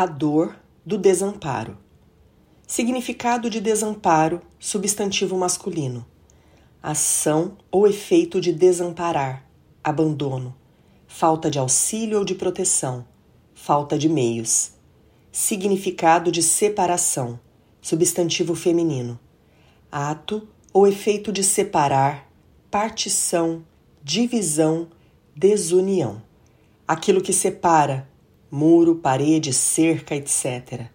A dor do desamparo. Significado de desamparo, substantivo masculino. Ação ou efeito de desamparar, abandono, falta de auxílio ou de proteção, falta de meios. Significado de separação, substantivo feminino. Ato ou efeito de separar, partição, divisão, desunião. Aquilo que separa, muro, parede, cerca, etc.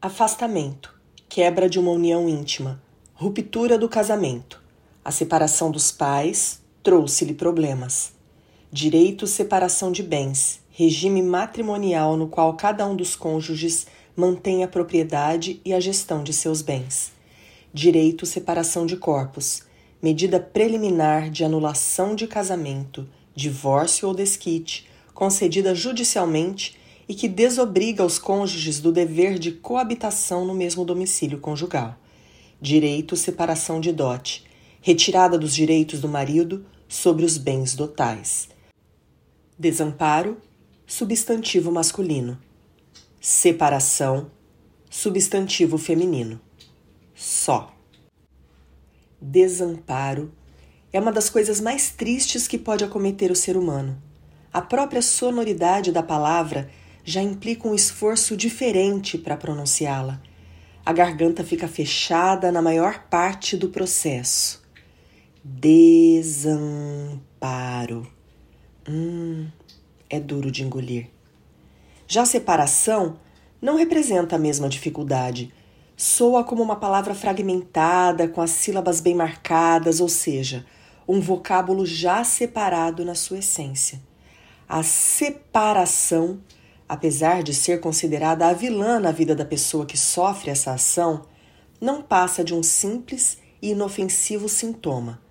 Afastamento, quebra de uma união íntima, ruptura do casamento. A separação dos pais trouxe-lhe problemas. Direito separação de bens, regime matrimonial no qual cada um dos cônjuges mantém a propriedade e a gestão de seus bens. Direito separação de corpos, medida preliminar de anulação de casamento, divórcio ou desquite, concedida judicialmente e que desobriga os cônjuges do dever de coabitação no mesmo domicílio conjugal. Direito separação de dote, retirada dos direitos do marido sobre os bens dotais. Desamparo, substantivo masculino. Separação, substantivo feminino. Só. Desamparo é uma das coisas mais tristes que pode acometer o ser humano. A própria sonoridade da palavra já implica um esforço diferente para pronunciá-la. A garganta fica fechada na maior parte do processo. Desamparo. Hum, é duro de engolir. Já separação não representa a mesma dificuldade. Soa como uma palavra fragmentada, com as sílabas bem marcadas, ou seja, um vocábulo já separado na sua essência. A separação, apesar de ser considerada a vilã na vida da pessoa que sofre essa ação, não passa de um simples e inofensivo sintoma.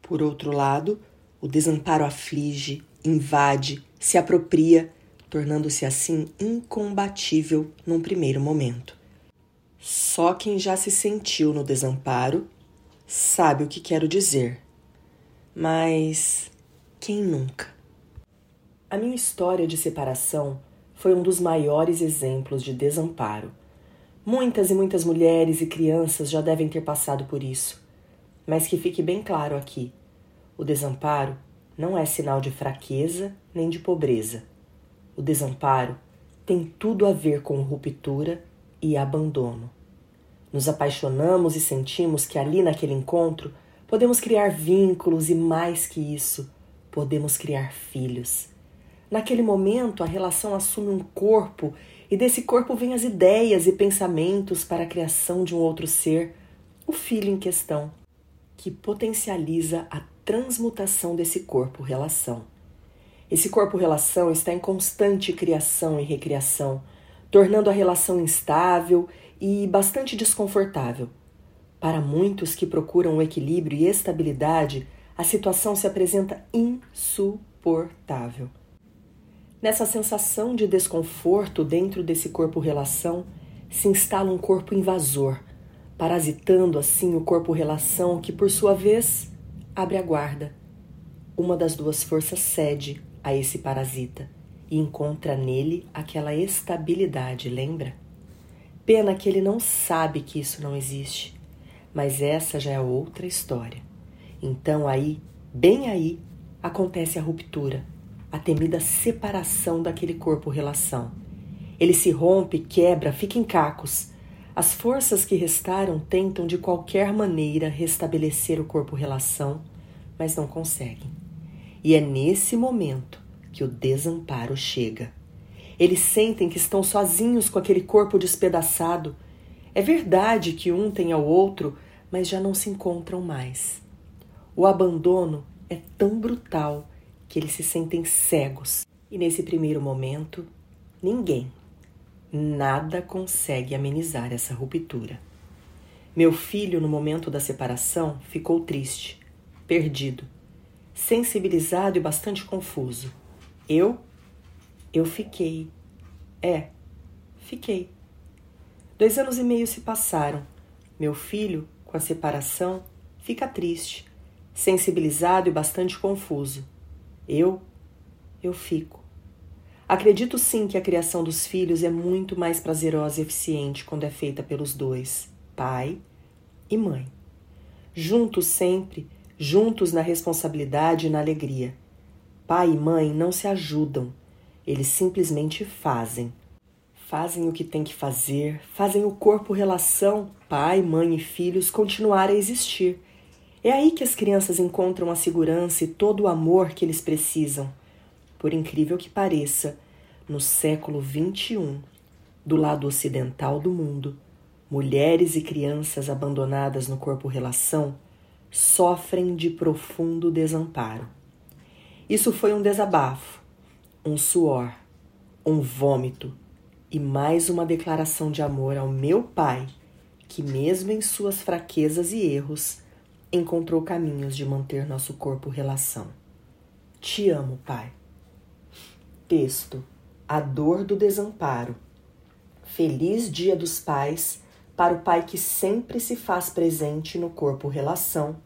Por outro lado, o desamparo aflige, invade, se apropria, tornando-se assim incombatível num primeiro momento. Só quem já se sentiu no desamparo sabe o que quero dizer. Mas quem nunca? A minha história de separação foi um dos maiores exemplos de desamparo. Muitas e muitas mulheres e crianças já devem ter passado por isso. Mas que fique bem claro aqui: o desamparo não é sinal de fraqueza nem de pobreza. O desamparo tem tudo a ver com ruptura e abandono. Nos apaixonamos e sentimos que ali naquele encontro Podemos criar vínculos e, mais que isso, podemos criar filhos. Naquele momento, a relação assume um corpo e desse corpo vêm as ideias e pensamentos para a criação de um outro ser, o filho em questão, que potencializa a transmutação desse corpo-relação. Esse corpo-relação está em constante criação e recriação, tornando a relação instável e bastante desconfortável. Para muitos que procuram o equilíbrio e estabilidade, a situação se apresenta insuportável. Nessa sensação de desconforto dentro desse corpo-relação, se instala um corpo invasor, parasitando assim o corpo-relação que, por sua vez, abre a guarda. Uma das duas forças cede a esse parasita e encontra nele aquela estabilidade, lembra? Pena que ele não sabe que isso não existe mas essa já é outra história. Então aí, bem aí, acontece a ruptura, a temida separação daquele corpo-relação. Ele se rompe, quebra, fica em cacos. As forças que restaram tentam de qualquer maneira restabelecer o corpo-relação, mas não conseguem. E é nesse momento que o desamparo chega. Eles sentem que estão sozinhos com aquele corpo despedaçado. É verdade que um tem ao outro mas já não se encontram mais. O abandono é tão brutal que eles se sentem cegos. E nesse primeiro momento, ninguém, nada consegue amenizar essa ruptura. Meu filho, no momento da separação, ficou triste, perdido, sensibilizado e bastante confuso. Eu? Eu fiquei. É, fiquei. Dois anos e meio se passaram. Meu filho com a separação, fica triste, sensibilizado e bastante confuso. Eu, eu fico. Acredito sim que a criação dos filhos é muito mais prazerosa e eficiente quando é feita pelos dois, pai e mãe. Juntos sempre, juntos na responsabilidade e na alegria. Pai e mãe não se ajudam, eles simplesmente fazem. Fazem o que tem que fazer, fazem o corpo-relação, pai, mãe e filhos, continuar a existir. É aí que as crianças encontram a segurança e todo o amor que eles precisam. Por incrível que pareça, no século XXI, do lado ocidental do mundo, mulheres e crianças abandonadas no corpo-relação sofrem de profundo desamparo. Isso foi um desabafo, um suor, um vômito e mais uma declaração de amor ao meu pai, que, mesmo em suas fraquezas e erros, encontrou caminhos de manter nosso corpo relação. Te amo, pai. Texto: A dor do desamparo. Feliz Dia dos Pais para o pai que sempre se faz presente no corpo relação.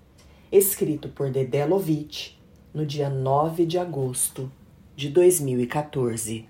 Escrito por Dedé Lovitch, no dia 9 de agosto de 2014.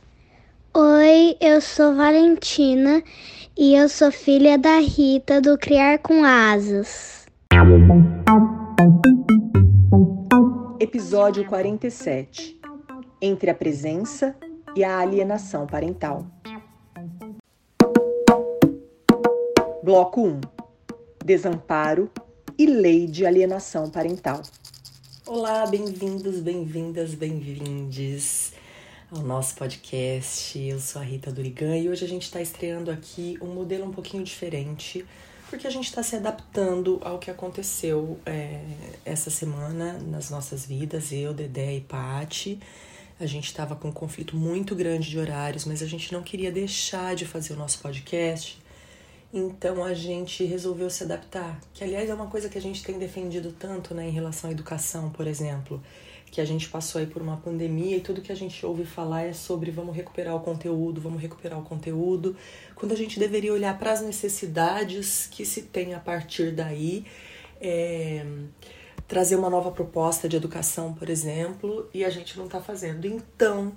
Oi, eu sou Valentina e eu sou filha da Rita do Criar com Asas. Episódio 47 Entre a presença e a alienação parental. Bloco 1 Desamparo e lei de alienação parental. Olá, bem-vindos, bem-vindas, bem-vindes ao nosso podcast. Eu sou a Rita Durigan e hoje a gente está estreando aqui um modelo um pouquinho diferente, porque a gente está se adaptando ao que aconteceu é, essa semana nas nossas vidas, eu, Dedé e Pati. A gente estava com um conflito muito grande de horários, mas a gente não queria deixar de fazer o nosso podcast. Então a gente resolveu se adaptar, que aliás é uma coisa que a gente tem defendido tanto né, em relação à educação, por exemplo que a gente passou aí por uma pandemia e tudo que a gente ouve falar é sobre vamos recuperar o conteúdo, vamos recuperar o conteúdo, quando a gente deveria olhar para as necessidades que se tem a partir daí, é, trazer uma nova proposta de educação, por exemplo, e a gente não está fazendo. Então,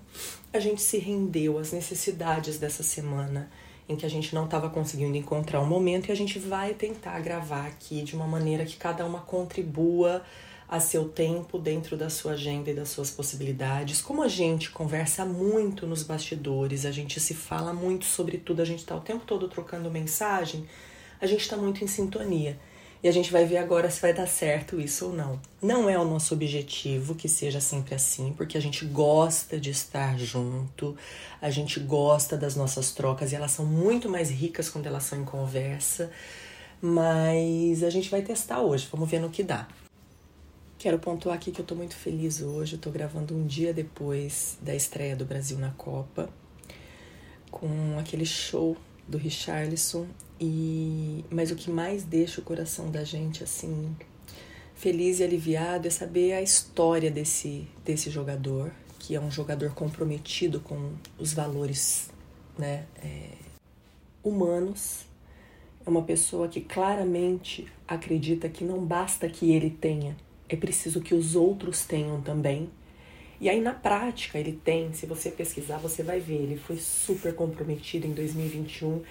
a gente se rendeu às necessidades dessa semana em que a gente não estava conseguindo encontrar um momento e a gente vai tentar gravar aqui de uma maneira que cada uma contribua a seu tempo dentro da sua agenda e das suas possibilidades. Como a gente conversa muito nos bastidores, a gente se fala muito sobre tudo, a gente está o tempo todo trocando mensagem, a gente está muito em sintonia. E a gente vai ver agora se vai dar certo isso ou não. Não é o nosso objetivo que seja sempre assim, porque a gente gosta de estar junto, a gente gosta das nossas trocas e elas são muito mais ricas quando elas são em conversa. Mas a gente vai testar hoje, vamos ver no que dá. Quero pontuar aqui que eu tô muito feliz hoje. Tô gravando um dia depois da estreia do Brasil na Copa, com aquele show do Richarlison. E mas o que mais deixa o coração da gente assim feliz e aliviado é saber a história desse desse jogador, que é um jogador comprometido com os valores, né, é, humanos. É uma pessoa que claramente acredita que não basta que ele tenha é preciso que os outros tenham também. E aí, na prática, ele tem, se você pesquisar, você vai ver, ele foi super comprometido em 2021.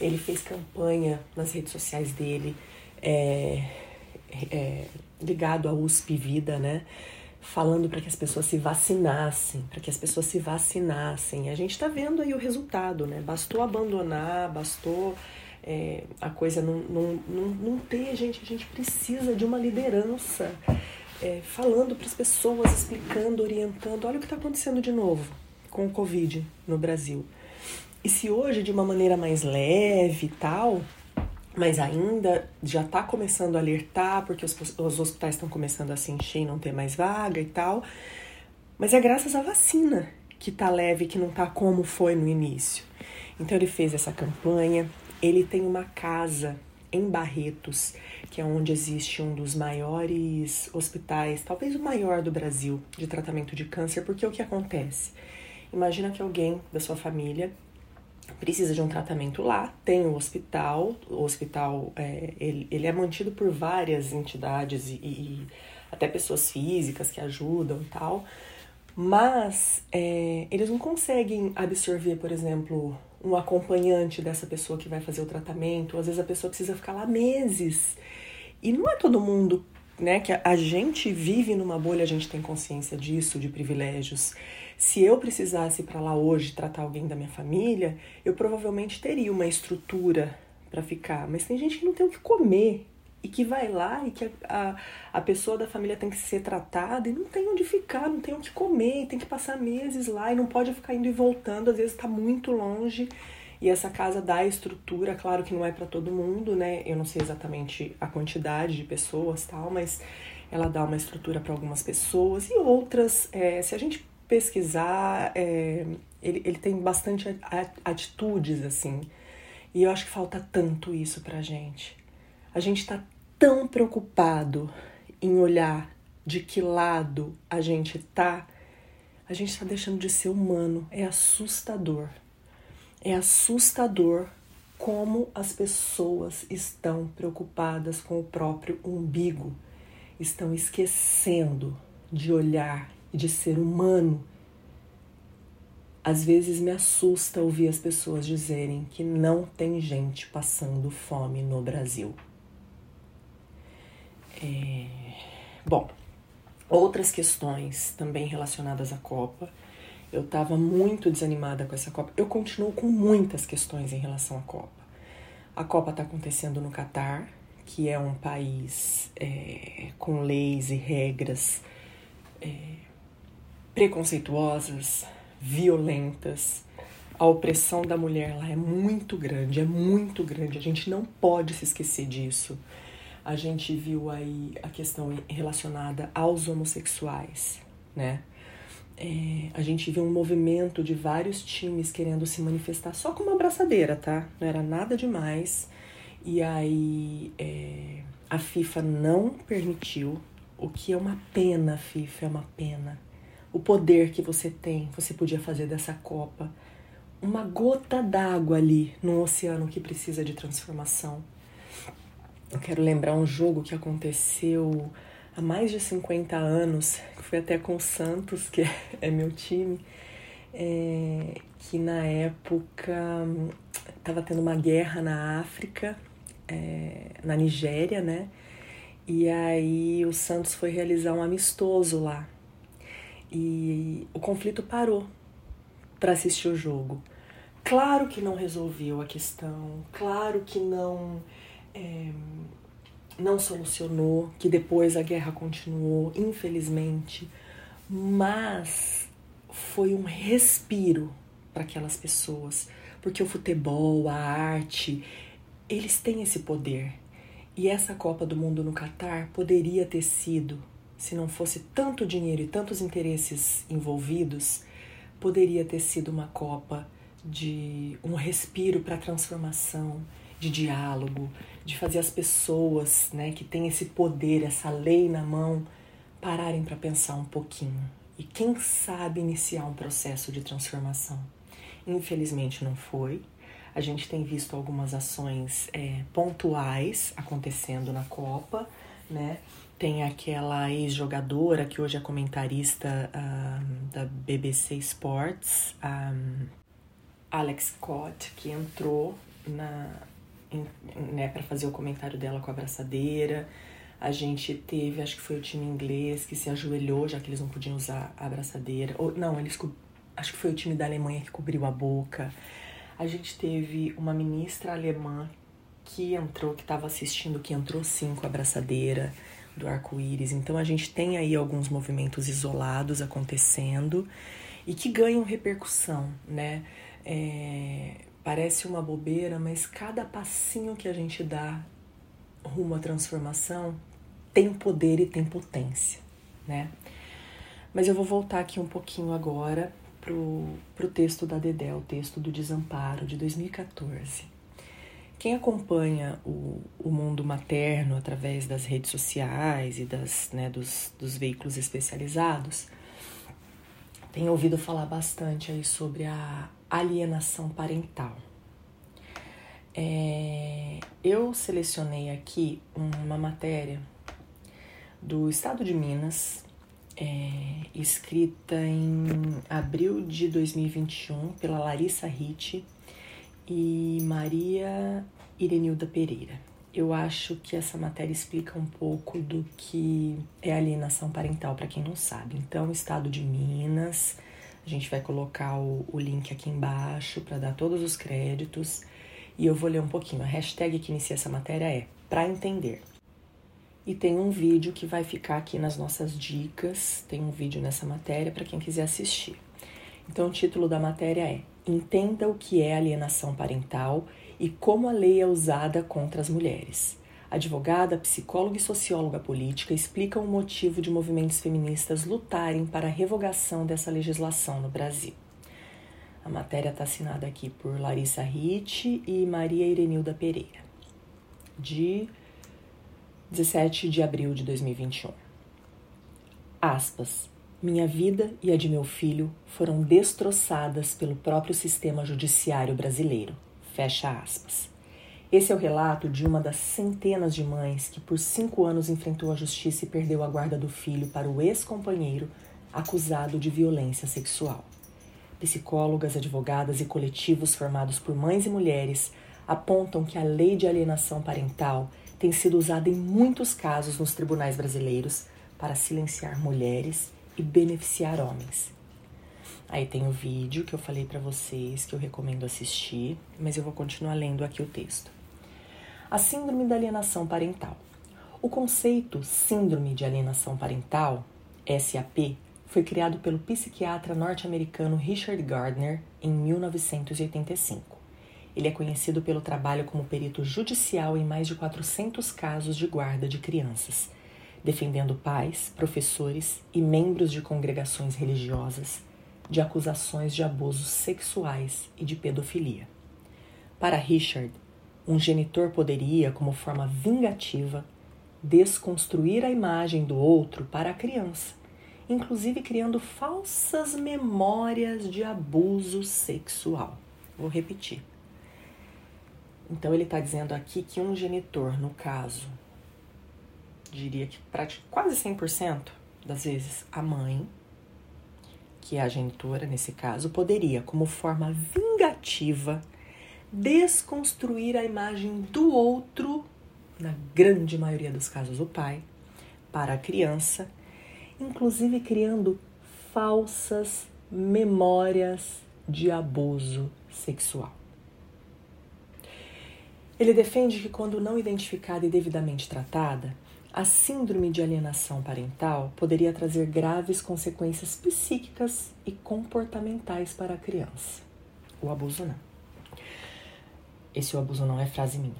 Ele fez campanha nas redes sociais dele, é, é, ligado à USP Vida, né? Falando para que as pessoas se vacinassem, para que as pessoas se vacinassem. A gente está vendo aí o resultado, né? Bastou abandonar, bastou é, a coisa não, não, não, não ter, gente. A gente precisa de uma liderança é, falando para as pessoas, explicando, orientando. Olha o que está acontecendo de novo com o Covid no Brasil. E se hoje, de uma maneira mais leve e tal, mas ainda já está começando a alertar, porque os, os hospitais estão começando a se encher e não ter mais vaga e tal. Mas é graças à vacina que tá leve, que não tá como foi no início. Então ele fez essa campanha, ele tem uma casa em Barretos, que é onde existe um dos maiores hospitais, talvez o maior do Brasil, de tratamento de câncer, porque o que acontece? Imagina que alguém da sua família precisa de um tratamento lá, tem o um hospital, o hospital é, ele, ele é mantido por várias entidades e, e até pessoas físicas que ajudam e tal, mas é, eles não conseguem absorver, por exemplo, um acompanhante dessa pessoa que vai fazer o tratamento, às vezes a pessoa precisa ficar lá meses. E não é todo mundo, né, que a, gente vive numa bolha, a gente tem consciência disso, de privilégios. Se eu precisasse ir para lá hoje tratar alguém da minha família, eu provavelmente teria uma estrutura para ficar. Mas tem gente que não tem o que comer e que vai lá e que a, a, a, pessoa da família tem que ser tratada e não tem onde ficar, não tem o que comer, tem que passar meses lá e não pode ficar indo e voltando, às vezes está muito longe. E essa casa dá estrutura, claro que não é para todo mundo, né? Eu não sei exatamente a quantidade de pessoas tal, mas ela dá uma estrutura para algumas pessoas e outras, é, se a gente pesquisar, é, ele, ele tem bastante atitudes, assim. E eu acho que falta tanto isso pra gente. A gente tá tão preocupado em olhar de que lado a gente tá, a gente está deixando de ser humano. É assustador. É assustador como as pessoas estão preocupadas com o próprio umbigo, estão esquecendo de olhar de ser humano. Às vezes me assusta ouvir as pessoas dizerem que não tem gente passando fome no Brasil. É... Bom, outras questões também relacionadas à Copa. Eu estava muito desanimada com essa Copa. Eu continuo com muitas questões em relação à Copa. A Copa está acontecendo no Catar, que é um país é, com leis e regras é, preconceituosas, violentas. A opressão da mulher lá é muito grande, é muito grande. A gente não pode se esquecer disso. A gente viu aí a questão relacionada aos homossexuais, né? É, a gente viu um movimento de vários times querendo se manifestar só com uma abraçadeira, tá? Não era nada demais. E aí é, a FIFA não permitiu, o que é uma pena, FIFA, é uma pena o poder que você tem, você podia fazer dessa copa uma gota d'água ali num oceano que precisa de transformação. Eu quero lembrar um jogo que aconteceu há mais de 50 anos, que foi até com o Santos, que é meu time, é, que na época estava tendo uma guerra na África, é, na Nigéria, né? E aí o Santos foi realizar um amistoso lá. E o conflito parou para assistir o jogo. Claro que não resolveu a questão, claro que não é, não solucionou, que depois a guerra continuou, infelizmente, mas foi um respiro para aquelas pessoas, porque o futebol, a arte, eles têm esse poder. E essa Copa do Mundo no Catar poderia ter sido se não fosse tanto dinheiro e tantos interesses envolvidos, poderia ter sido uma Copa de um respiro para transformação, de diálogo, de fazer as pessoas, né, que têm esse poder, essa lei na mão, pararem para pensar um pouquinho e quem sabe iniciar um processo de transformação. Infelizmente não foi. A gente tem visto algumas ações é, pontuais acontecendo na Copa, né? Tem aquela ex-jogadora que hoje é comentarista da BBC Sports, um, Alex Scott, que entrou na, né, para fazer o comentário dela com a abraçadeira. A gente teve, acho que foi o time inglês que se ajoelhou, já que eles não podiam usar a abraçadeira. Ou, não, eles acho que foi o time da Alemanha que cobriu a boca. A gente teve uma ministra alemã que entrou, que estava assistindo, que entrou sim com a abraçadeira do arco-íris. Então a gente tem aí alguns movimentos isolados acontecendo e que ganham repercussão, né? É, Parece uma bobeira, mas cada passinho que a gente dá rumo à transformação tem poder e tem potência, né? Mas eu vou voltar aqui um pouquinho agora pro, pro texto da Dedé, o texto do Desamparo de 2014. Quem acompanha o, o mundo materno através das redes sociais e das, né, dos, dos veículos especializados tem ouvido falar bastante aí sobre a alienação parental. É, eu selecionei aqui uma matéria do Estado de Minas, é, escrita em abril de 2021 pela Larissa Ritt e Maria Irenilda Pereira. Eu acho que essa matéria explica um pouco do que é alienação parental, para quem não sabe. Então, Estado de Minas, a gente vai colocar o, o link aqui embaixo para dar todos os créditos. E eu vou ler um pouquinho. A hashtag que inicia essa matéria é para entender. E tem um vídeo que vai ficar aqui nas nossas dicas. Tem um vídeo nessa matéria para quem quiser assistir. Então, o título da matéria é Entenda o que é alienação parental e como a lei é usada contra as mulheres. Advogada, psicóloga e socióloga política explicam o motivo de movimentos feministas lutarem para a revogação dessa legislação no Brasil. A matéria está assinada aqui por Larissa Ritt e Maria Irenilda Pereira, de 17 de abril de 2021. Aspas. Minha vida e a de meu filho foram destroçadas pelo próprio sistema judiciário brasileiro. Fecha aspas. Esse é o relato de uma das centenas de mães que por cinco anos enfrentou a justiça e perdeu a guarda do filho para o ex-companheiro acusado de violência sexual. Psicólogas, advogadas e coletivos formados por mães e mulheres apontam que a lei de alienação parental tem sido usada em muitos casos nos tribunais brasileiros para silenciar mulheres e beneficiar homens. Aí tem o vídeo que eu falei para vocês que eu recomendo assistir, mas eu vou continuar lendo aqui o texto a Síndrome da Alienação Parental. O conceito Síndrome de Alienação Parental, SAP, foi criado pelo psiquiatra norte-americano Richard Gardner em 1985. Ele é conhecido pelo trabalho como perito judicial em mais de 400 casos de guarda de crianças, defendendo pais, professores e membros de congregações religiosas de acusações de abusos sexuais e de pedofilia. Para Richard, um genitor poderia, como forma vingativa, desconstruir a imagem do outro para a criança, inclusive criando falsas memórias de abuso sexual. Vou repetir. Então ele está dizendo aqui que um genitor, no caso, diria que quase 100% das vezes a mãe, que a genitora nesse caso, poderia, como forma vingativa, desconstruir a imagem do outro, na grande maioria dos casos o pai, para a criança, inclusive criando falsas memórias de abuso sexual. Ele defende que, quando não identificada e devidamente tratada, a síndrome de alienação parental poderia trazer graves consequências psíquicas e comportamentais para a criança. O abuso não. Esse o abuso não é frase minha.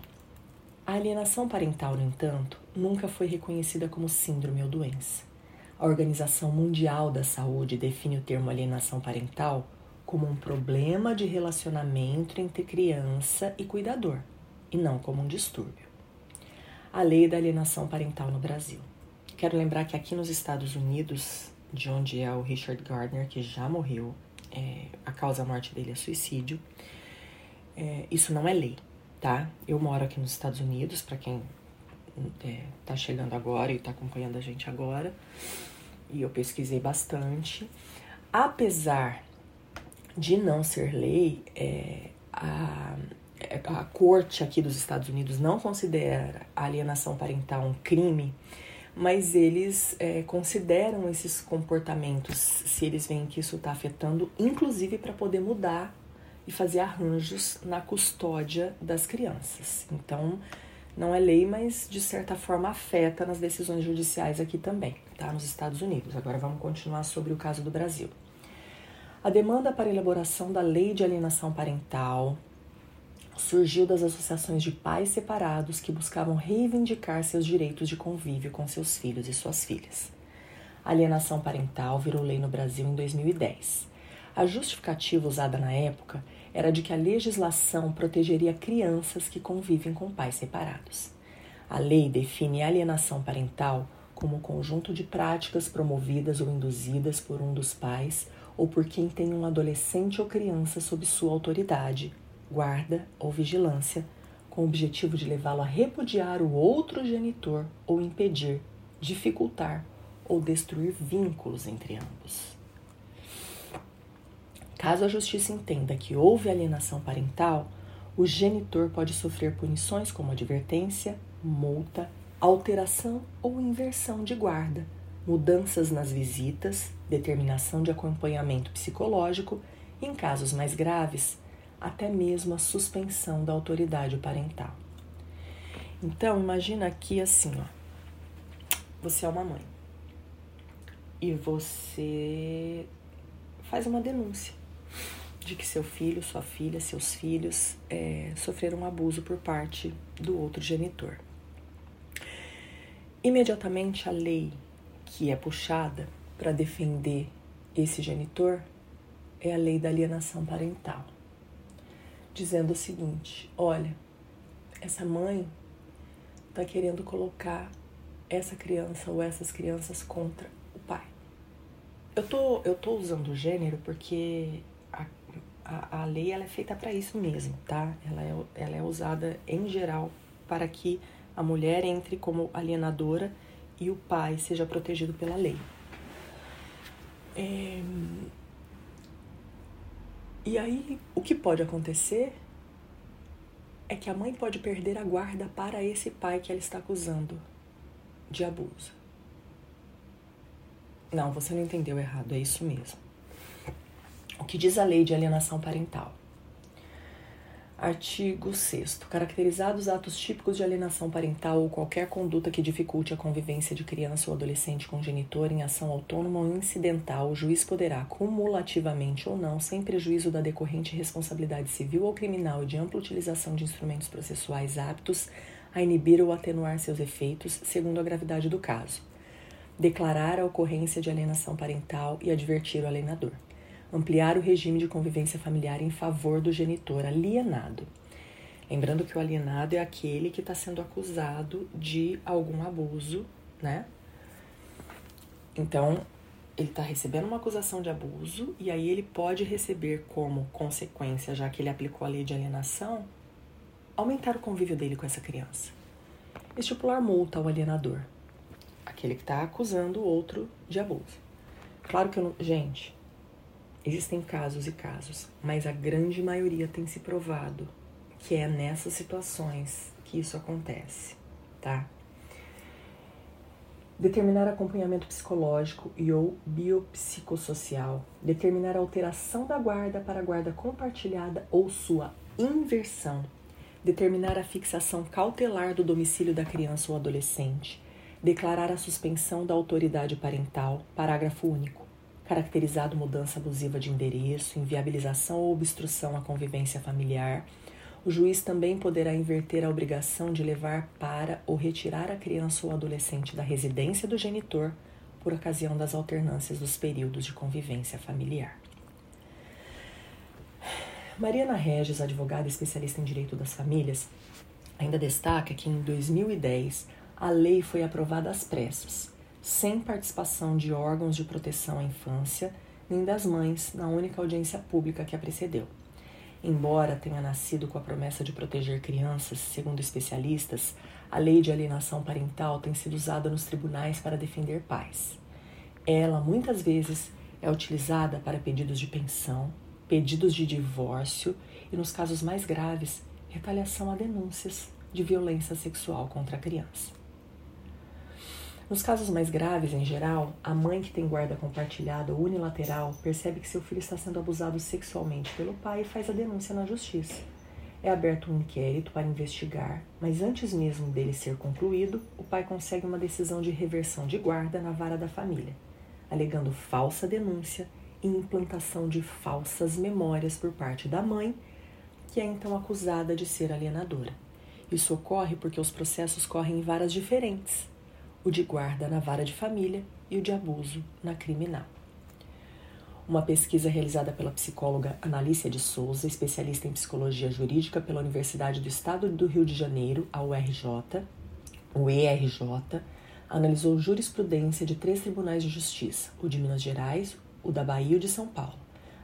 A alienação parental, no entanto, nunca foi reconhecida como síndrome ou doença. A Organização Mundial da Saúde define o termo alienação parental como um problema de relacionamento entre criança e cuidador, e não como um distúrbio. A lei da alienação parental no Brasil. Quero lembrar que aqui nos Estados Unidos, de onde é o Richard Gardner, que já morreu, é, a causa da morte dele é suicídio, é, isso não é lei, tá? Eu moro aqui nos Estados Unidos, para quem é, tá chegando agora e tá acompanhando a gente agora, e eu pesquisei bastante. Apesar de não ser lei, é, a, a corte aqui dos Estados Unidos não considera a alienação parental um crime, mas eles é, consideram esses comportamentos se eles veem que isso está afetando, inclusive para poder mudar e fazer arranjos na custódia das crianças. Então, não é lei, mas de certa forma afeta nas decisões judiciais aqui também, tá? Nos Estados Unidos. Agora vamos continuar sobre o caso do Brasil. A demanda para elaboração da lei de alienação parental surgiu das associações de pais separados que buscavam reivindicar seus direitos de convívio com seus filhos e suas filhas. A alienação parental virou lei no Brasil em 2010. A justificativa usada na época era de que a legislação protegeria crianças que convivem com pais separados. A lei define alienação parental como um conjunto de práticas promovidas ou induzidas por um dos pais ou por quem tem um adolescente ou criança sob sua autoridade, guarda ou vigilância, com o objetivo de levá-lo a repudiar o outro genitor ou impedir, dificultar ou destruir vínculos entre ambos. Caso a justiça entenda que houve alienação parental, o genitor pode sofrer punições como advertência, multa, alteração ou inversão de guarda, mudanças nas visitas, determinação de acompanhamento psicológico em casos mais graves, até mesmo a suspensão da autoridade parental. Então, imagina aqui assim, ó. Você é uma mãe e você faz uma denúncia de que seu filho, sua filha, seus filhos é, sofreram abuso por parte do outro genitor. Imediatamente a lei que é puxada para defender esse genitor é a lei da alienação parental, dizendo o seguinte: olha, essa mãe está querendo colocar essa criança ou essas crianças contra o pai. Eu tô, eu tô usando o gênero porque a, a, a lei ela é feita para isso mesmo, tá? Ela é, ela é usada em geral para que a mulher entre como alienadora e o pai seja protegido pela lei. É... E aí, o que pode acontecer é que a mãe pode perder a guarda para esse pai que ela está acusando de abuso. Não, você não entendeu errado, é isso mesmo. O que diz a lei de alienação parental? Artigo 6. Caracterizados atos típicos de alienação parental ou qualquer conduta que dificulte a convivência de criança ou adolescente com genitor em ação autônoma ou incidental, o juiz poderá, cumulativamente ou não, sem prejuízo da decorrente responsabilidade civil ou criminal e de ampla utilização de instrumentos processuais aptos a inibir ou atenuar seus efeitos, segundo a gravidade do caso, declarar a ocorrência de alienação parental e advertir o alienador ampliar o regime de convivência familiar em favor do genitor alienado. Lembrando que o alienado é aquele que está sendo acusado de algum abuso, né? Então, ele está recebendo uma acusação de abuso e aí ele pode receber como consequência, já que ele aplicou a lei de alienação, aumentar o convívio dele com essa criança. Estipular multa ao alienador, aquele que está acusando o outro de abuso. Claro que eu não. Gente, Existem casos e casos, mas a grande maioria tem se provado que é nessas situações que isso acontece, tá? Determinar acompanhamento psicológico e ou biopsicossocial. Determinar alteração da guarda para guarda compartilhada ou sua inversão. Determinar a fixação cautelar do domicílio da criança ou adolescente. Declarar a suspensão da autoridade parental. Parágrafo único caracterizado mudança abusiva de endereço, inviabilização ou obstrução à convivência familiar. O juiz também poderá inverter a obrigação de levar para ou retirar a criança ou adolescente da residência do genitor por ocasião das alternâncias dos períodos de convivência familiar. Mariana Regis, advogada especialista em direito das famílias, ainda destaca que em 2010 a lei foi aprovada às pressas sem participação de órgãos de proteção à infância nem das mães na única audiência pública que a precedeu. Embora tenha nascido com a promessa de proteger crianças, segundo especialistas, a lei de alienação parental tem sido usada nos tribunais para defender pais. Ela, muitas vezes, é utilizada para pedidos de pensão, pedidos de divórcio e, nos casos mais graves, retaliação a denúncias de violência sexual contra a criança. Nos casos mais graves, em geral, a mãe que tem guarda compartilhada ou unilateral percebe que seu filho está sendo abusado sexualmente pelo pai e faz a denúncia na justiça. É aberto um inquérito para investigar, mas antes mesmo dele ser concluído, o pai consegue uma decisão de reversão de guarda na vara da família, alegando falsa denúncia e implantação de falsas memórias por parte da mãe, que é então acusada de ser alienadora. Isso ocorre porque os processos correm em varas diferentes: o de guarda na vara de família e o de abuso na criminal. Uma pesquisa realizada pela psicóloga Analícia de Souza, especialista em psicologia jurídica pela Universidade do Estado do Rio de Janeiro, a URJ, o ERJ, analisou jurisprudência de três tribunais de justiça, o de Minas Gerais, o da Bahia e o de São Paulo.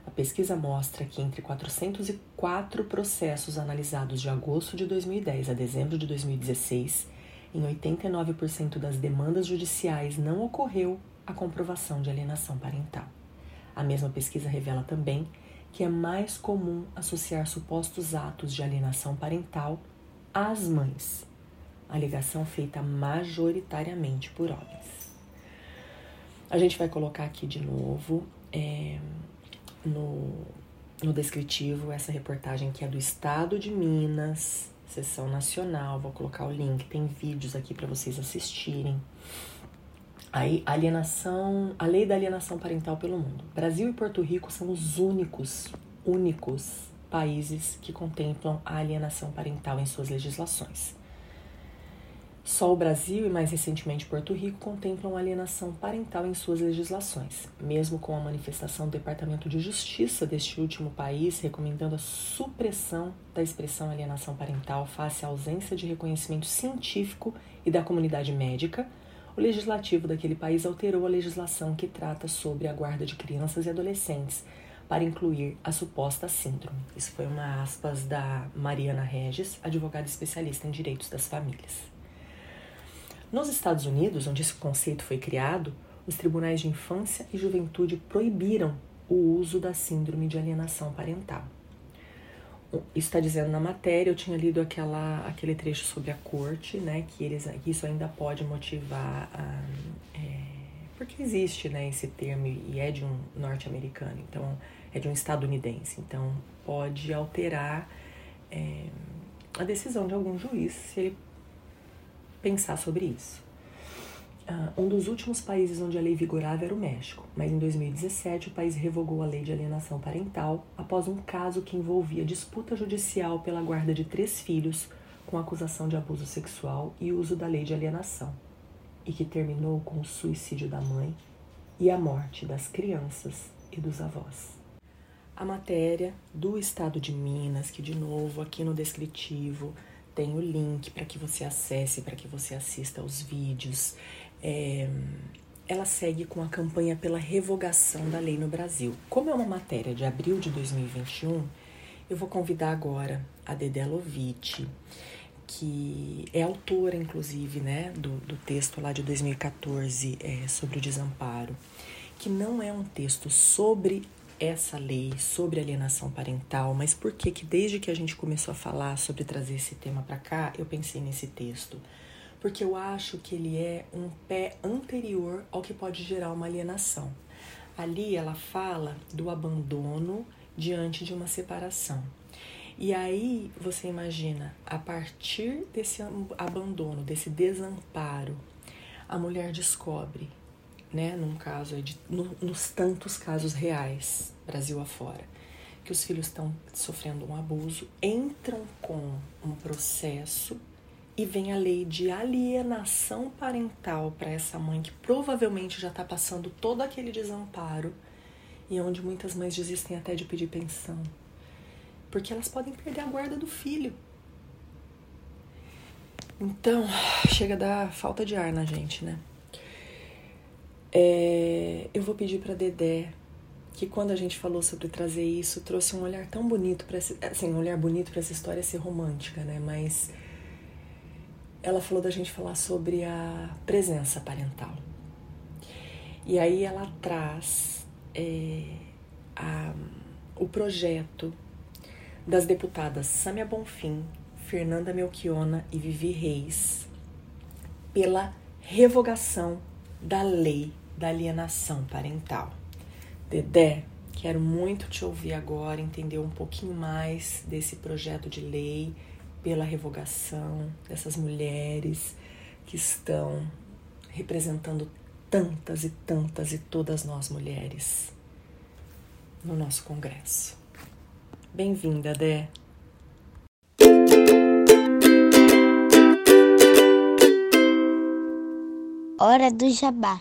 A pesquisa mostra que entre 404 processos analisados de agosto de 2010 a dezembro de 2016, em 89% das demandas judiciais não ocorreu a comprovação de alienação parental. A mesma pesquisa revela também que é mais comum associar supostos atos de alienação parental às mães, alegação feita majoritariamente por homens. A gente vai colocar aqui de novo é, no, no descritivo essa reportagem que é do Estado de Minas, sessão nacional. Vou colocar o link, tem vídeos aqui para vocês assistirem. Aí, alienação, a lei da alienação parental pelo mundo. Brasil e Porto Rico são os únicos, únicos países que contemplam a alienação parental em suas legislações. Só o Brasil e mais recentemente Porto Rico contemplam alienação parental em suas legislações, mesmo com a manifestação do Departamento de Justiça deste último país recomendando a supressão da expressão alienação parental face à ausência de reconhecimento científico e da comunidade médica o legislativo daquele país alterou a legislação que trata sobre a guarda de crianças e adolescentes para incluir a suposta síndrome. Isso foi uma aspas da Mariana Regis, advogada especialista em direitos das famílias. Nos Estados Unidos, onde esse conceito foi criado, os tribunais de infância e juventude proibiram o uso da síndrome de alienação parental. Isso está dizendo na matéria, eu tinha lido aquela, aquele trecho sobre a corte, né, que, eles, que isso ainda pode motivar, a, é, porque existe né, esse termo e é de um norte-americano, então é de um estadunidense, então pode alterar é, a decisão de algum juiz se ele pensar sobre isso. Uh, um dos últimos países onde a lei vigorava era o México, mas em 2017 o país revogou a lei de alienação parental após um caso que envolvia disputa judicial pela guarda de três filhos com acusação de abuso sexual e uso da lei de alienação, e que terminou com o suicídio da mãe e a morte das crianças e dos avós. A matéria do estado de Minas, que de novo aqui no descritivo tem o link para que você acesse, para que você assista aos vídeos é, ela segue com a campanha pela revogação da lei no Brasil. Como é uma matéria de abril de 2021, eu vou convidar agora a Dedé Lovitch, que é autora, inclusive, né, do, do texto lá de 2014 é, sobre o desamparo, que não é um texto sobre essa lei, sobre alienação parental, mas por que que desde que a gente começou a falar sobre trazer esse tema para cá, eu pensei nesse texto? porque eu acho que ele é um pé anterior ao que pode gerar uma alienação. Ali ela fala do abandono diante de uma separação. E aí você imagina, a partir desse abandono, desse desamparo, a mulher descobre, né, num caso de, no, nos tantos casos reais, Brasil afora, que os filhos estão sofrendo um abuso, entram com um processo e vem a lei de alienação parental para essa mãe que provavelmente já está passando todo aquele desamparo e onde muitas mães desistem até de pedir pensão, porque elas podem perder a guarda do filho. Então, chega a dar falta de ar na gente, né? É, eu vou pedir para Dedé que quando a gente falou sobre trazer isso, trouxe um olhar tão bonito para assim, um olhar bonito para essa história ser romântica, né? Mas ela falou da gente falar sobre a presença parental. E aí ela traz é, a, o projeto das deputadas Sâmia Bonfim, Fernanda Melchiona e Vivi Reis pela revogação da lei da alienação parental. Dedé, quero muito te ouvir agora, entender um pouquinho mais desse projeto de lei pela revogação dessas mulheres que estão representando tantas e tantas e todas nós mulheres no nosso congresso. Bem-vinda, Dé. Hora do Jabá.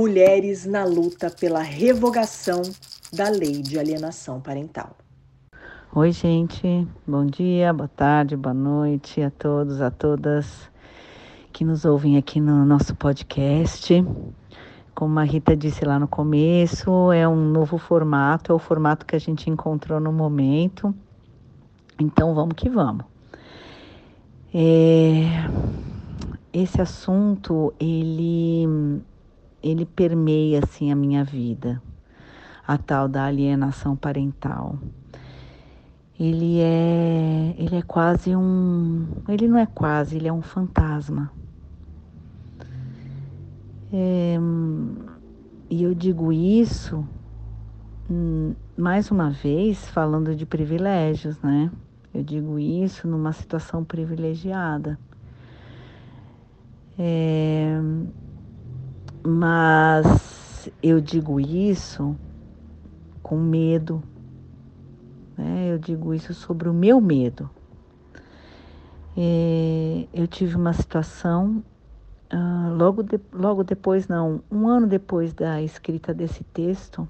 Mulheres na luta pela revogação da lei de alienação parental. Oi, gente. Bom dia, boa tarde, boa noite a todos, a todas que nos ouvem aqui no nosso podcast. Como a Rita disse lá no começo, é um novo formato, é o formato que a gente encontrou no momento. Então vamos que vamos. É, esse assunto ele ele permeia assim a minha vida, a tal da alienação parental. Ele é ele é quase um, ele não é quase, ele é um fantasma. É, e eu digo isso hum, mais uma vez falando de privilégios, né? Eu digo isso numa situação privilegiada. É, mas eu digo isso com medo, né? eu digo isso sobre o meu medo. É, eu tive uma situação uh, logo, de, logo depois, não, um ano depois da escrita desse texto,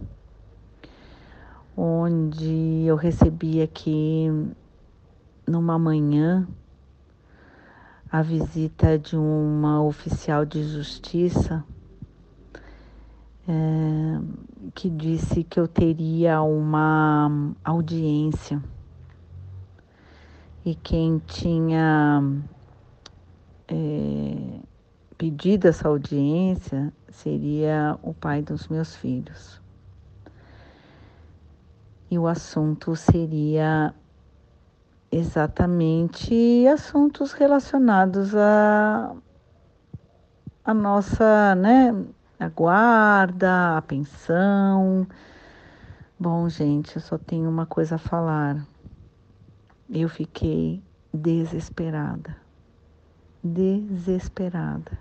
onde eu recebi aqui numa manhã a visita de uma oficial de justiça é, que disse que eu teria uma audiência e quem tinha é, pedido essa audiência seria o pai dos meus filhos. E o assunto seria exatamente assuntos relacionados a, a nossa, né, a guarda, a pensão. Bom, gente, eu só tenho uma coisa a falar. Eu fiquei desesperada. Desesperada.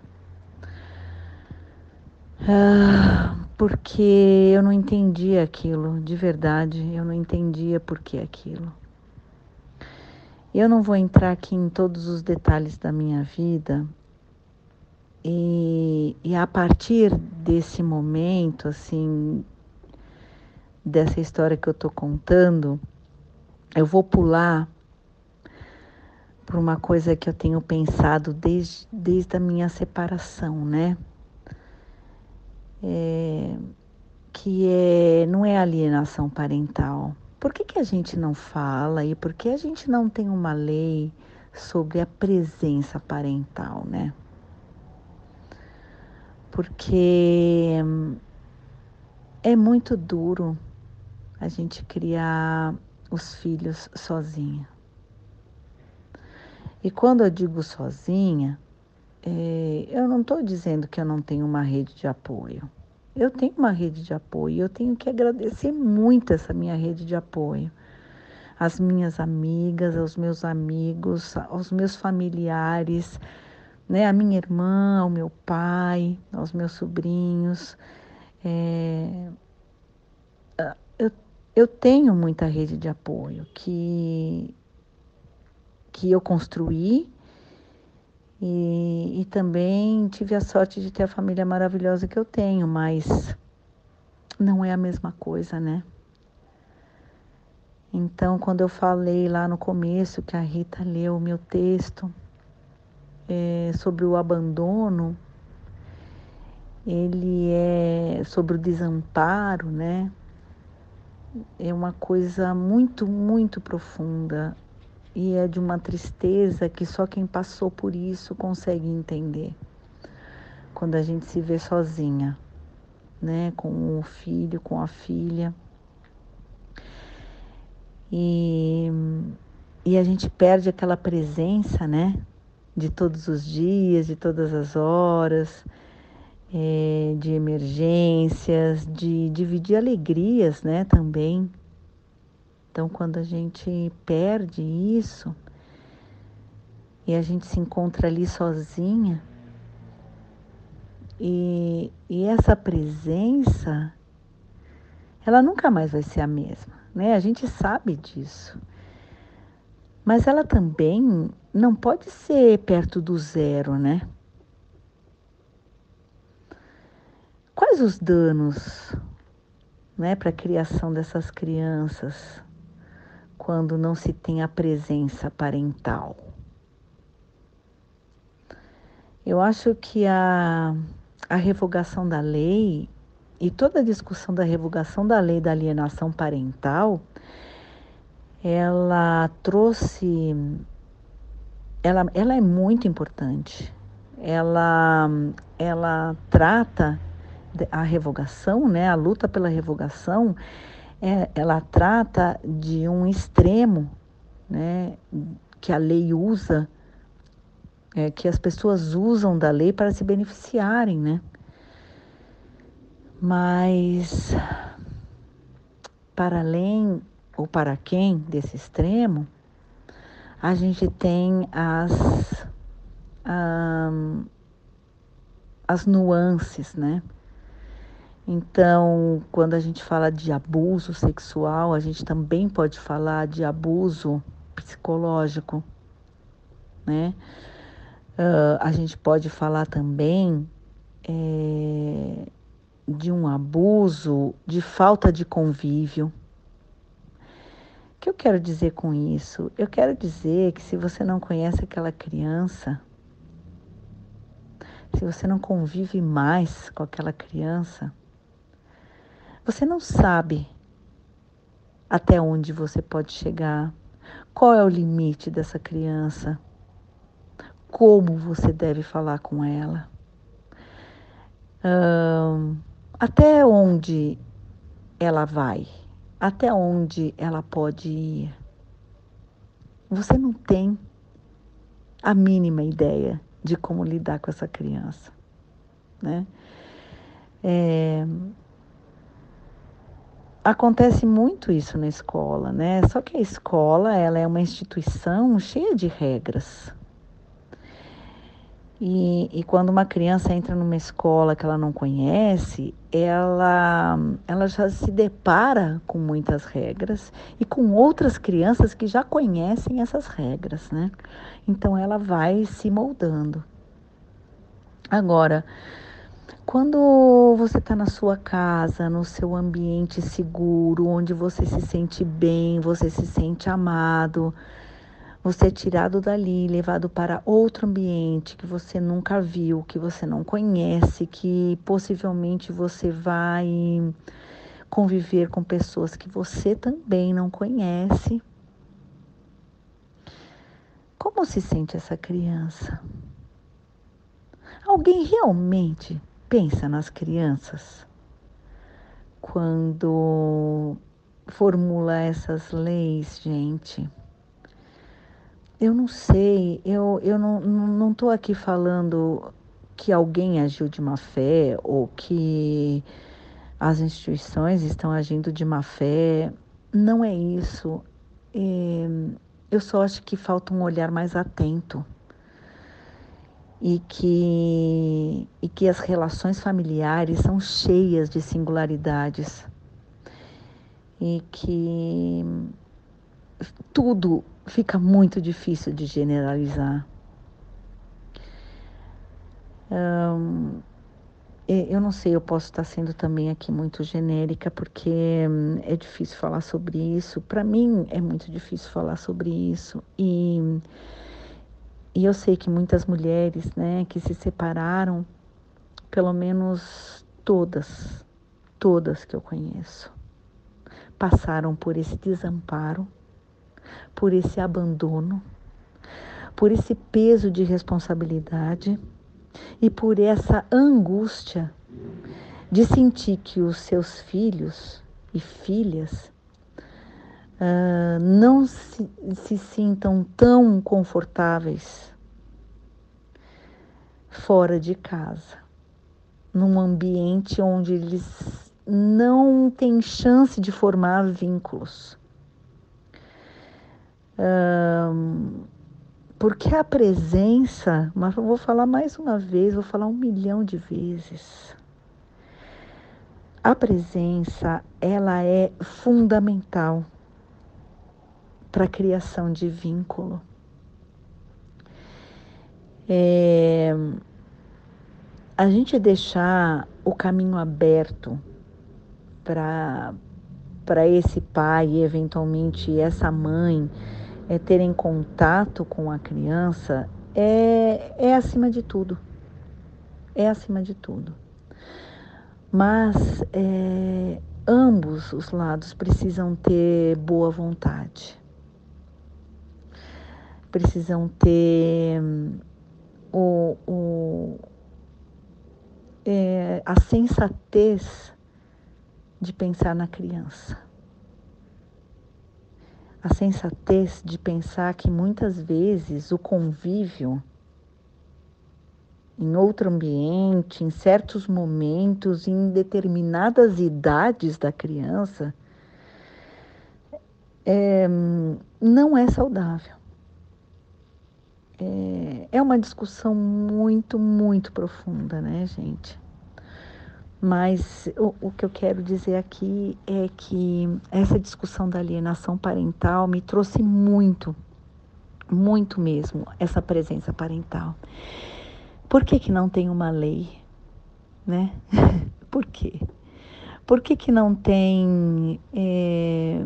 Ah, porque eu não entendia aquilo, de verdade, eu não entendia por que aquilo. Eu não vou entrar aqui em todos os detalhes da minha vida, e, e a partir desse momento, assim, dessa história que eu estou contando, eu vou pular por uma coisa que eu tenho pensado desde, desde a minha separação, né? É, que é, não é alienação parental. Por que, que a gente não fala e por que a gente não tem uma lei sobre a presença parental, né? Porque é muito duro a gente criar os filhos sozinha. E quando eu digo sozinha, é, eu não estou dizendo que eu não tenho uma rede de apoio. Eu tenho uma rede de apoio eu tenho que agradecer muito essa minha rede de apoio. As minhas amigas, aos meus amigos, aos meus familiares, né, a minha irmã, ao meu pai, aos meus sobrinhos. É, eu, eu tenho muita rede de apoio que, que eu construí e, e também tive a sorte de ter a família maravilhosa que eu tenho, mas não é a mesma coisa, né? Então, quando eu falei lá no começo que a Rita leu o meu texto, é, sobre o abandono, ele é sobre o desamparo, né? É uma coisa muito, muito profunda e é de uma tristeza que só quem passou por isso consegue entender. Quando a gente se vê sozinha, né, com o filho, com a filha. E, e a gente perde aquela presença, né? De todos os dias, de todas as horas, é, de emergências, de dividir alegrias, né? Também. Então, quando a gente perde isso e a gente se encontra ali sozinha, e, e essa presença, ela nunca mais vai ser a mesma, né? A gente sabe disso. Mas ela também não pode ser perto do zero, né? Quais os danos né, para a criação dessas crianças quando não se tem a presença parental? Eu acho que a, a revogação da lei e toda a discussão da revogação da lei da alienação parental, ela trouxe, ela, ela é muito importante. Ela, ela trata a revogação, né, a luta pela revogação, é, ela trata de um extremo, né, que a lei usa, é, que as pessoas usam da lei para se beneficiarem, né? Mas para além ou para quem desse extremo, a gente tem as um, as nuances, né? Então, quando a gente fala de abuso sexual, a gente também pode falar de abuso psicológico, né? Uh, a gente pode falar também é, de um abuso, de falta de convívio. O que eu quero dizer com isso? Eu quero dizer que se você não conhece aquela criança, se você não convive mais com aquela criança, você não sabe até onde você pode chegar, qual é o limite dessa criança, como você deve falar com ela, até onde ela vai, até onde ela pode ir. Você não tem a mínima ideia de como lidar com essa criança, né? É, acontece muito isso na escola, né? Só que a escola, ela é uma instituição cheia de regras. E, e, quando uma criança entra numa escola que ela não conhece, ela, ela já se depara com muitas regras e com outras crianças que já conhecem essas regras, né? Então ela vai se moldando. Agora, quando você está na sua casa, no seu ambiente seguro, onde você se sente bem, você se sente amado, você é tirado dali, levado para outro ambiente que você nunca viu, que você não conhece, que possivelmente você vai conviver com pessoas que você também não conhece. Como se sente essa criança? Alguém realmente pensa nas crianças quando formula essas leis, gente. Eu não sei, eu, eu não estou aqui falando que alguém agiu de má fé ou que as instituições estão agindo de má fé. Não é isso. É, eu só acho que falta um olhar mais atento e que, e que as relações familiares são cheias de singularidades e que tudo fica muito difícil de generalizar. Eu não sei, eu posso estar sendo também aqui muito genérica, porque hum, é difícil falar sobre isso. Para mim é muito difícil falar sobre isso. E e eu sei que muitas mulheres, né, que se separaram, pelo menos todas, todas que eu conheço, passaram por esse desamparo, por esse abandono, por esse peso de responsabilidade e por essa angústia de sentir que os seus filhos e filhas uh, não se, se sintam tão confortáveis fora de casa, num ambiente onde eles não têm chance de formar vínculos. Um, porque a presença, mas eu vou falar mais uma vez, vou falar um milhão de vezes. A presença, ela é fundamental para a criação de vínculo. É, a gente deixar o caminho aberto para esse pai eventualmente essa mãe é, terem contato com a criança é, é acima de tudo. É acima de tudo. Mas é, ambos os lados precisam ter boa vontade. Precisam ter o, o é, a sensatez de pensar na criança a sensatez de pensar que muitas vezes o convívio em outro ambiente, em certos momentos, em determinadas idades da criança, é, não é saudável. É, é uma discussão muito, muito profunda, né, gente? Mas o, o, que eu quero dizer aqui é que essa discussão da alienação parental me trouxe muito, muito mesmo, essa presença parental. Por que, que não tem uma lei? Né? Por quê? Por que, que não tem é,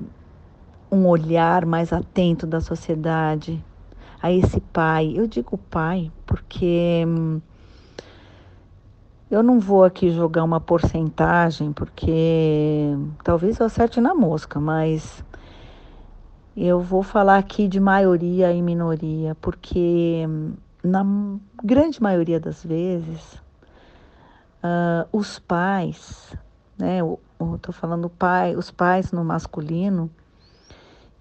um olhar mais atento da sociedade a esse pai? Eu digo pai porque. Eu não vou aqui jogar uma porcentagem, porque talvez eu acerte na mosca, mas eu vou falar aqui de maioria e minoria, porque na grande maioria das vezes, uh, os pais, né, eu, eu tô falando pai, os pais no masculino,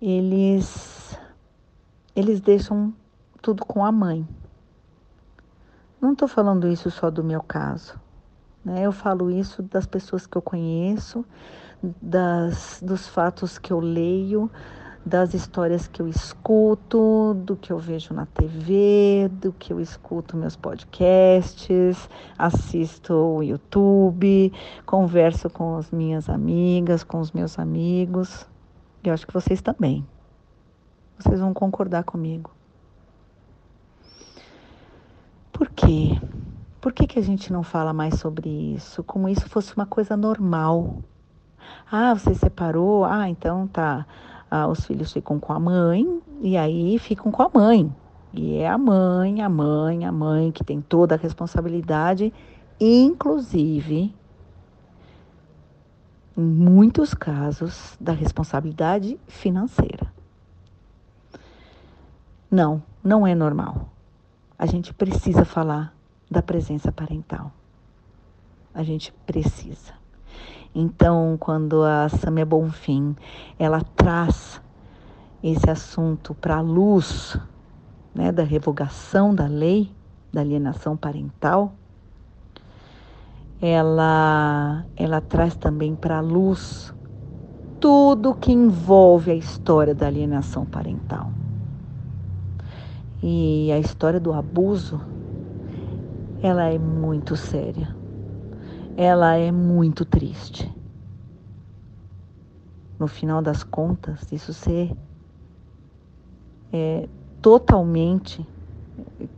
eles, eles deixam tudo com a mãe. Não estou falando isso só do meu caso. Né? Eu falo isso das pessoas que eu conheço, das, dos fatos que eu leio, das histórias que eu escuto, do que eu vejo na TV, do que eu escuto meus podcasts, assisto o YouTube, converso com as minhas amigas, com os meus amigos. E eu acho que vocês também. Vocês vão concordar comigo. Por quê? Por que, que a gente não fala mais sobre isso? Como isso fosse uma coisa normal. Ah, você separou? Ah, então tá. Ah, os filhos ficam com a mãe e aí ficam com a mãe. E é a mãe, a mãe, a mãe que tem toda a responsabilidade, inclusive, em muitos casos, da responsabilidade financeira. Não, não é normal a gente precisa falar da presença parental. A gente precisa. Então, quando a Samia Bonfim ela traz esse assunto para a luz né, da revogação da lei da alienação parental, ela, ela traz também para a luz tudo que envolve a história da alienação parental. E a história do abuso, ela é muito séria. Ela é muito triste. No final das contas, isso ser é, totalmente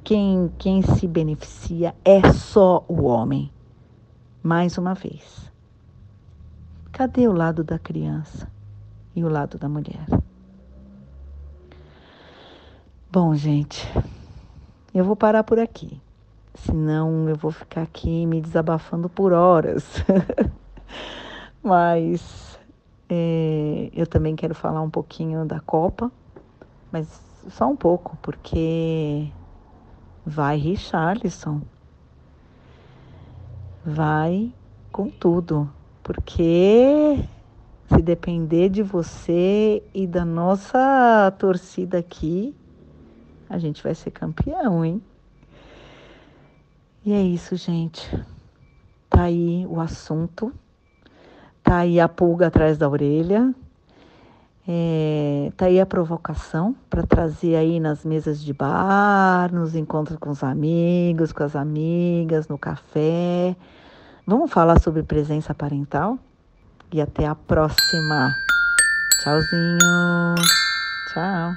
quem, quem se beneficia é só o homem. Mais uma vez. Cadê o lado da criança e o lado da mulher? Bom, gente, eu vou parar por aqui. Senão eu vou ficar aqui me desabafando por horas. Mas é, eu também quero falar um pouquinho da Copa, mas só um pouco, porque vai Richarlison. Vai com tudo, porque Se depender de você e da nossa torcida aqui, a gente vai ser campeão, hein? E é isso, gente. Tá aí o assunto. Tá aí a pulga atrás da orelha. É, tá aí a provocação para trazer aí nas mesas de bar, nos encontros com os amigos, com as amigas, no café. Vamos falar sobre presença parental? E até a próxima. Tchauzinho. Tchau.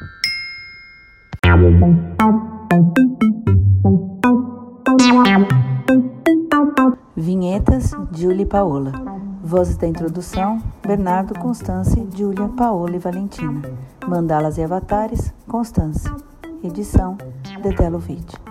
Vinhetas, Julie e Paola. Vozes da introdução, Bernardo, Constance, Júlia, Paola e Valentina. Mandalas e avatares, Constance. Edição, Dedelo Vídeo.